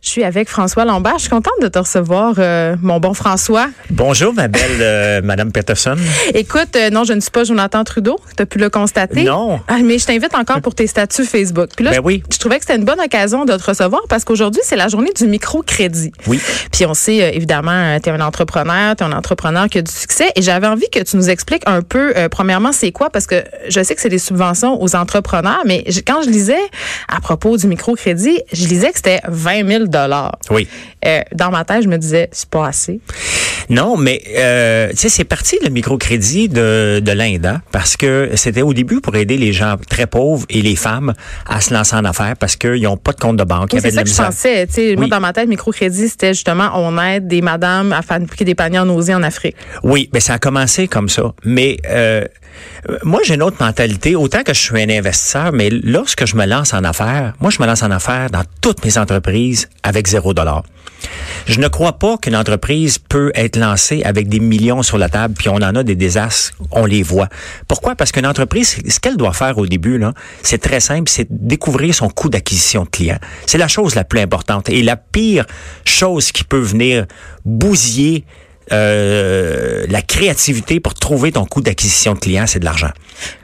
Je suis avec François Lombard. Je suis contente de te recevoir, euh, mon bon François. Bonjour, ma belle euh, Madame Peterson. Écoute, euh, non, je ne suis pas Jonathan Trudeau. Tu as pu le constater. Non. Ah, mais je t'invite encore pour tes statuts Facebook. Puis là, Ben je- oui. je, trouvais que c'était une bonne occasion de te recevoir parce qu'aujourd'hui, c'est la journée du microcrédit. Oui. Puis on sait, euh, évidemment, tu es un entrepreneur, tu es un entrepreneur qui a du succès. Et j'avais envie que tu nous expliques un peu, premièrement, c'est quoi? Parce que je sais que c'est des subventions aux entrepreneurs, mais je- quand je lisais à propos du microcrédit, je lisais que c'était 20 000 Oui. euh, dans ma tête, je me disais, c'est pas assez. Non, mais euh, tu sais, c'est parti le microcrédit de, de l'Inde, hein, parce que c'était au début pour aider les gens très pauvres et les femmes à se lancer en affaires parce qu'ils n'ont pas de compte de banque. Oui, c'est ça que je pensais. Tu sais, Moi, Oui. dans ma tête, microcrédit, c'était justement, on aide des madames à fabriquer des paniers en osier en Afrique. Oui, mais ça a commencé comme ça. Mais euh, moi, j'ai une autre mentalité. Autant que je suis un investisseur, mais lorsque je me lance en affaires, moi, je me lance en affaires dans toutes mes entreprises avec zéro dollar. Je ne crois pas qu'une entreprise peut être lancée avec des millions sur la table, puis on en a des désastres, on les voit. Pourquoi? Parce qu'une entreprise, ce qu'elle doit faire au début, c'est très simple, c'est découvrir son coût d'acquisition de clients. C'est la chose la plus importante. Et la pire chose qui peut venir bousiller euh, la créativité pour trouver ton coût d'acquisition de clients, c'est de l'argent.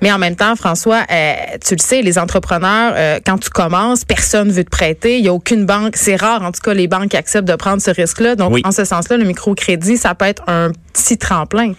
Mais en même temps, François, euh, tu le sais, les entrepreneurs, euh, quand tu commences, personne veut te prêter. Il n'y a aucune banque. C'est rare, en tout cas, les banques qui acceptent de prendre ce risque-là. Donc, Oui. en ce sens-là, le microcrédit, ça peut être un petit tremplin.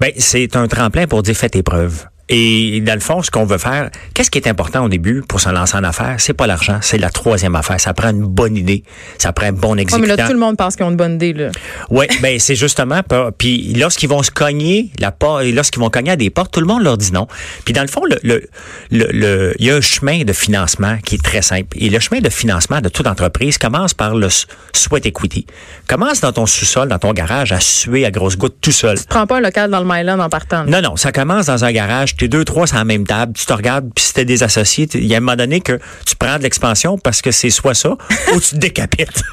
Ben, c'est un tremplin pour dire fais tes preuves. Et dans le fond, ce qu'on veut faire, qu'est-ce qui est important au début pour se lancer en affaires? C'est pas l'argent, c'est la troisième affaire. Ça prend une bonne idée, ça prend un bon Ouais, mais exécutant. là, tout le monde pense qu'ils ont une bonne idée. Là. Oui, ben c'est justement. Puis lorsqu'ils vont se cogner la porte, lorsqu'ils vont cogner à des portes, tout le monde leur dit non. Puis dans le fond, le, le, le, le- il y a un chemin de financement qui est très simple. Et le chemin de financement de toute entreprise commence par le sweat equity. Commence dans ton sous-sol, dans ton garage, à suer à grosses gouttes tout seul. Tu prends pas un local dans le Myland en partant. là. Non, non, ça commence dans un garage, t'es deux, trois sur la même table, tu te regardes, puis si t'es des associés, il y a un moment donné que tu prends de l'expansion parce que c'est soit ça ou tu te décapites.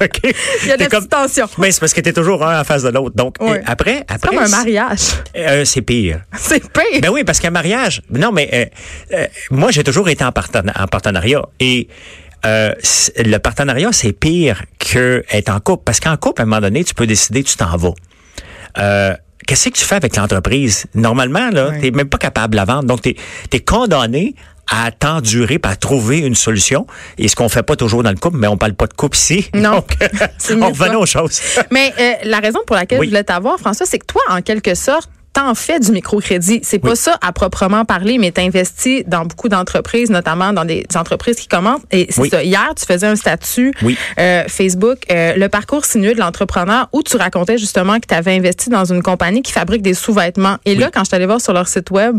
Il y a de T'es la comme- petite tension. Mais c'est parce que t'es toujours un en face de l'autre. Donc, Ouais. et après, C'est après. comme un mariage. euh, c'est pire. C'est pire. Ben oui, parce qu'un mariage, non, mais euh, euh, moi, j'ai toujours été en, partena- en partenariat et euh, le partenariat, c'est pire que être en couple. Parce qu'en couple, à un moment donné, tu peux décider, tu t'en vas. Euh, Qu'est-ce que tu fais avec l'entreprise? Normalement, là, Ouais. t'es même pas capable de la vendre. Donc, t'es es condamné à t'endurer, à trouver une solution. Et ce qu'on fait pas toujours dans le couple, mais on parle pas de couple ici. Non. Donc, on revenait aux choses. Mais euh, la raison pour laquelle Oui. je voulais t'avoir, François, c'est que toi, en quelque sorte, t'en fais du microcrédit. C'est pas ça à proprement parler, mais t'investis dans beaucoup d'entreprises, notamment dans des entreprises qui commencent. Et c'est Oui. ça. Hier, tu faisais un statut Oui. euh, Facebook, euh, le parcours sinueux de l'entrepreneur, où tu racontais justement que tu avais investi dans une compagnie qui fabrique des sous-vêtements. Et là, quand je suis allée voir sur leur site web,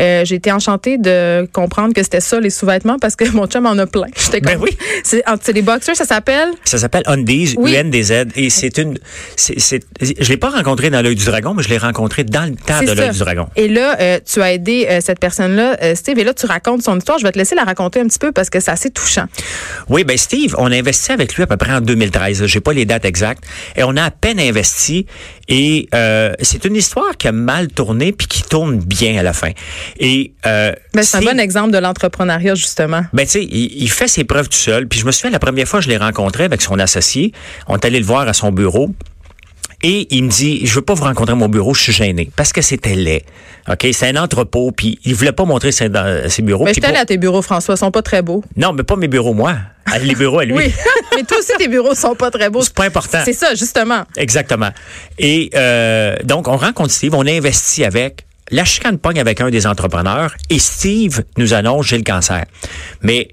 euh, j'ai été enchantée de comprendre que c'était ça, les sous-vêtements, parce que mon chum en a plein. J'étais Ben comme, oui. C'est les boxers, ça s'appelle? Ça s'appelle Undies, Oui. UNDZ, et c'est une, c'est, je l'ai pas rencontré dans l'œil du dragon, mais je l'ai rencontré dans le temps de l'œil du dragon. Et là, euh, tu as aidé euh, cette personne-là, euh, Steve, et là, tu racontes son histoire. Je vais te laisser la raconter un petit peu parce que c'est assez touchant. Oui, ben Steve, on a investi avec lui à peu près en 2013. J'ai pas les dates exactes, et on a à peine investi. Et c'est une histoire qui a mal tourné puis qui tourne bien à la fin. Et Ben, c'est un bon exemple de l'entrepreneuriat, justement. Ben, tu sais, il, il fait ses preuves tout seul. Puis je me souviens, la première fois que je l'ai rencontré avec son associé, on est allé le voir à son bureau. Et il me dit, je veux pas vous rencontrer à mon bureau, je suis gêné. Parce que c'était laid. OK? C'est un entrepôt, puis il voulait pas montrer ses, bureaux. Mais je pour- à tes bureaux, François, ils sont pas très beaux. Non, mais pas mes bureaux, moi. Ah, Les bureaux à lui. Oui, mais toi aussi, tes bureaux sont pas très beaux. C'est pas important. C'est ça, justement. Exactement. Et euh, donc, on rencontre Steve, on investit avec. La chicane pogne avec un des entrepreneurs et Steve nous annonce j'ai le cancer. Mais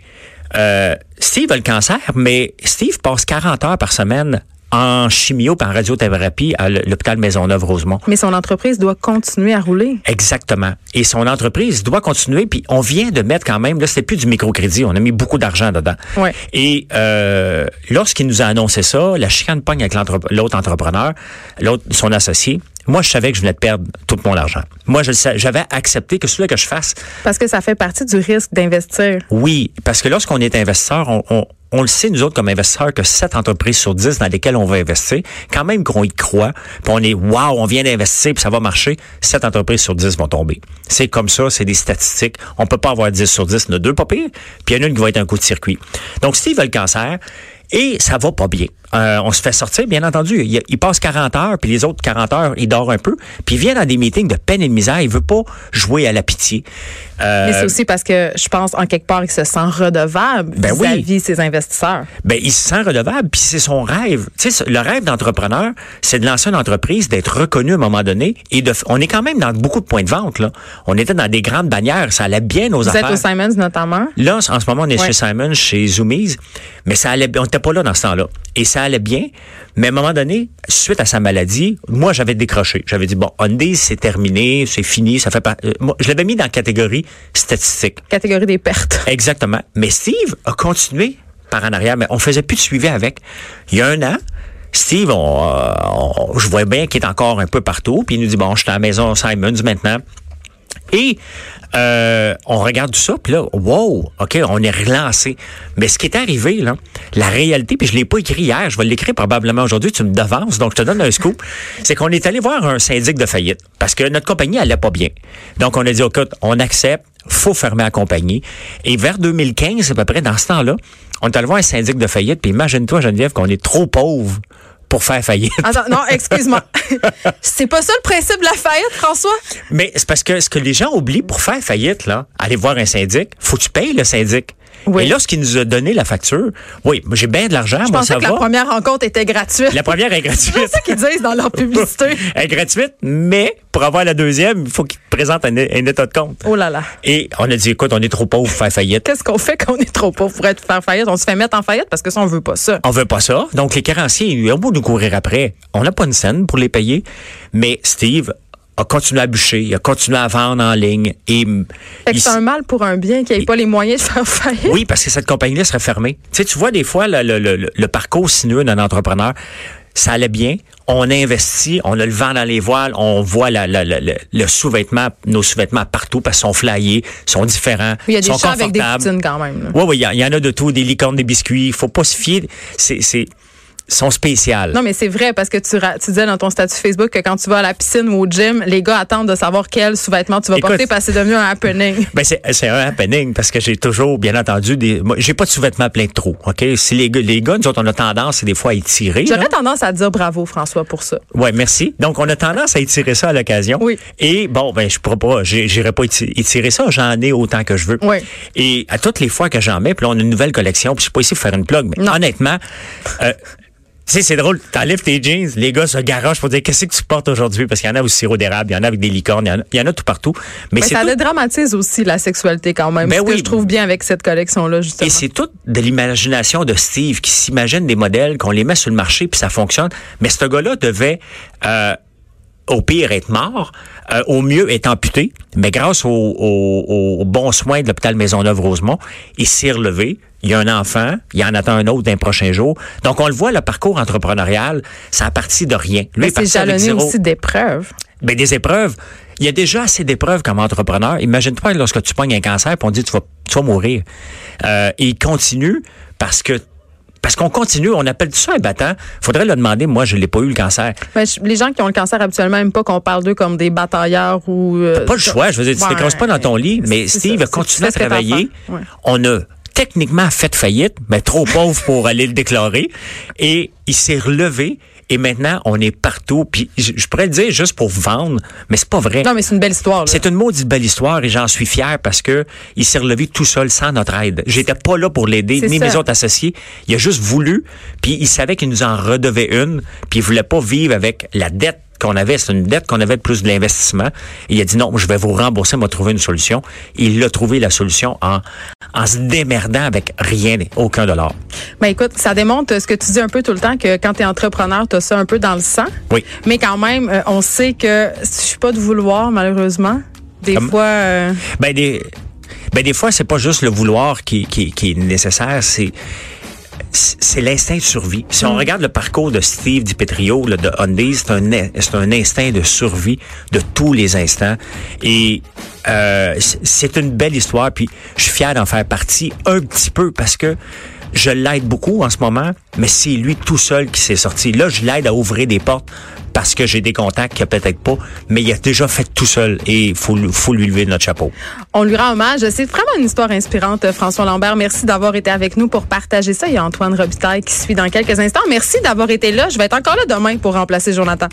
euh, Steve a le cancer, mais Steve passe 40 heures par semaine en chimio et en radiothérapie à l'hôpital Maisonneuve-Rosemont. Mais son entreprise doit continuer à rouler. Exactement. Et son entreprise doit continuer. Puis on vient de mettre quand même, là, c'était plus du microcrédit. On a mis beaucoup d'argent dedans. Ouais. Et euh, lorsqu'il nous a annoncé ça, la chicane pogne avec l'autre entrepreneur, l'autre, son associé. Moi, je savais que je venais de perdre tout mon argent. Moi, j'avais accepté que celui que je fasse. Parce que ça fait partie du risque d'investir. Oui, parce que lorsqu'on est investisseur, on, on, on le sait, nous autres, comme investisseurs, que 7 entreprises sur 10 dans lesquelles on va investir, quand même qu'on y croit, puis on est, wow, on vient d'investir, puis ça va marcher, 7 entreprises sur 10 vont tomber. C'est comme ça, c'est des statistiques. On peut pas avoir 10 sur 10, il y en a deux pas pire, puis il y en a une qui va être un coup de circuit. Donc, s'ils veulent le cancer, et ça va pas bien. Euh, on se fait sortir, bien entendu. Il, passe 40 heures, puis les autres 40 heures, il dort un peu. Puis il vient dans des meetings de peine et de misère. Il veut pas jouer à la pitié. Euh, Mais c'est aussi parce que je pense, en quelque part, qu'il se sent redevable ben vis-à-vis oui. ses investisseurs. Ben, il se sent redevable, puis c'est son rêve. Tu sais, le rêve d'entrepreneur, c'est de lancer une entreprise, d'être reconnu à un moment donné. Et de, on est quand même dans beaucoup de points de vente. Là. On était dans des grandes bannières. Ça allait bien nos Vous affaires. Vous êtes au Simons notamment? Là, en ce moment, on est Ouais. chez Simon, chez Zoomies. Mais ça allait, on n'était pas là dans ce temps-là. Et ça allait bien. Mais à un moment donné, suite à sa maladie, moi, j'avais décroché. J'avais dit, bon, Undays, c'est terminé, c'est fini, ça fait pas. euh, moi, je l'avais mis dans la catégorie statistique. Catégorie des pertes. Exactement. Mais Steve a continué par en arrière, mais on faisait plus de suivi avec. Il y a un an, Steve, on, euh, on- je vois bien qu'il est encore un peu partout, puis il nous dit, bon, je suis à la maison Simons maintenant. Et euh, on regarde tout ça, puis là, wow, OK, on est relancé. Mais ce qui est arrivé, là, la réalité, puis je l'ai pas écrit hier, je vais l'écrire probablement aujourd'hui, tu me devances, donc je te donne un scoop, c'est qu'on est allé voir un syndic de faillite, parce que notre compagnie allait pas bien. Donc, on a dit, écoute, on accepte, faut fermer la compagnie. Et vers 2015, à peu près, dans ce temps-là, on est allé voir un syndic de faillite, puis imagine-toi, Geneviève, qu'on est trop pauvre pour faire faillite. Attends, non, excuse-moi. c'est pas ça le principe de la faillite, François? Mais c'est parce que ce que les gens oublient pour faire faillite, là, aller voir un syndic, faut que tu payes le syndic. Oui. Et lorsqu'il nous a donné la facture, oui, j'ai bien de l'argent, Je moi, pensais ça que va. la première rencontre était gratuite. La première est gratuite. C'est ça qu'ils disent dans leur publicité. Elle est gratuite, mais pour avoir la deuxième, il faut qu'il te présente un, un état de compte. Oh là là. Et on a dit, écoute, on est trop pauvre pour faire faillite. Qu'est-ce qu'on fait quand on est trop pauvre pour être faire faillite? On se fait mettre en faillite parce que ça, on veut pas ça. On veut pas ça. Donc, les créanciers, ils ont beau nous courir après. On n'a pas une scène pour les payer. Mais Steve a continué à bûcher, il a continué à vendre en ligne. Et Fait que il c'est un mal pour un bien qui n'ait pas les moyens de faire faillite. Oui, parce que cette compagnie-là serait fermée. Tu sais, tu vois des fois le, le, le, le parcours sinueux d'un entrepreneur. Ça allait bien. On a investi, on a le vent dans les voiles, on voit la, la- la- le, sous-vêtement, nos sous-vêtements partout parce qu'ils sont flyés, sont différents, Il y a des sont chats avec des confortables. poutines quand même. là. Oui, oui, il y, y en a de tout, des licornes, des biscuits. Il faut pas se fier. C'est, sont spéciales. Non, mais c'est vrai parce que tu, tu disais dans ton statut Facebook que quand tu vas à la piscine ou au gym, les gars attendent de savoir quel sous-vêtement tu vas Écoute. porter parce que c'est devenu un happening. Ben c'est un happening parce que j'ai toujours bien entendu des j'ai pas de sous-vêtements plein de trous, OK? Si les gars les gars nous autres on a tendance des fois à étirer. J'aurais tendance à dire bravo, François, pour ça. Ouais, merci. Donc, on a tendance à étirer ça à l'occasion. Oui. Et bon, ben, je pourrais pas, j'irai pas éti- étirer ça. J'en ai autant que je veux. Oui. Et à toutes les fois que j'en mets, puis là, on a une nouvelle collection, puis je suis pas ici pour faire une plug, mais Non. honnêtement, euh, sais, c'est drôle, t'enlèves tes jeans, les gars se garochent pour dire qu'est-ce que tu portes aujourd'hui, parce qu'il y en a au sirop d'érable, il y en a avec des licornes, il y en a, il y en a tout partout. Mais, ça tout- dédramatise aussi la sexualité quand même. Ben ce que oui. je trouve bien avec cette collection-là, justement. Et c'est tout de l'imagination de Steve qui s'imagine des modèles, qu'on les met sur le marché puis ça fonctionne. Mais ce gars-là devait, euh, au pire, être mort, euh, au mieux être amputé. Mais grâce aux au, au bons soins de l'hôpital Maisonneuve-Rosemont, il s'est relevé. Il y a un enfant, il en attend un autre d'un prochain jour. Donc, on le voit, le parcours entrepreneurial, ça a parti de rien. Lui, Mais est c'est jalonné aussi d'épreuves. Ben, des épreuves. Il y a déjà assez d'épreuves comme entrepreneur. Imagine-toi lorsque tu pognes un cancer et on dit tu vas, tu vas mourir. Euh, et il continue parce que parce qu'on continue, on appelle ça un battant. Faudrait le demander. Moi, je l'ai pas eu le cancer. Mais je- les gens qui ont le cancer habituellement n'aiment pas qu'on parle d'eux comme des batailleurs ou. euh, Pas le choix. Je veux dire, tu Ouais, t'écrasses pas dans ton lit. Mais Steve ça, continué à travailler. Ouais. On a techniquement fait faillite, mais trop pauvre pour aller le déclarer. Et il s'est relevé. Et maintenant, on est partout. Puis je, je pourrais le dire juste pour vendre, mais c'est pas vrai. Non, mais c'est une belle histoire. C'est une maudite belle histoire et j'en suis fier parce que il s'est relevé tout seul sans notre aide. J'étais pas là pour l'aider, ni ça. mes autres associés. Il a juste voulu, puis il savait qu'il nous en redevait une, puis il voulait pas vivre avec la dette qu'on avait, c'est une dette qu'on avait plus de l'investissement. Il a dit non, je vais vous rembourser, m'a trouvé une solution. Il a trouvé la solution en, en se démerdant avec rien, aucun dollar. Ben écoute, ça démontre ce que tu dis un peu tout le temps que quand tu es entrepreneur, tu as ça un peu dans le sang. Oui. Mais quand même, euh, on sait que je suis pas de vouloir malheureusement. Des fois euh, Ben des ben des fois c'est pas juste le vouloir qui qui, qui est nécessaire, c'est c'est l'instinct de survie. Si on regarde le parcours de Steve DiPetrio, là, de Undy, c'est un, c'est un instinct de survie de tous les instants. Et euh, c'est une belle histoire, puis je suis fier d'en faire partie un petit peu parce que je l'aide beaucoup en ce moment, mais c'est lui tout seul qui s'est sorti. Là, je l'aide à ouvrir des portes parce que j'ai des contacts qu'il a peut-être pas, mais il a déjà fait tout seul et il faut, faut lui lever notre chapeau. On lui rend hommage. C'est vraiment une histoire inspirante, François Lambert. Merci d'avoir été avec nous pour partager ça. Il y a Antoine Robitaille qui suit dans quelques instants. Merci d'avoir été là. Je vais être encore là demain pour remplacer Jonathan.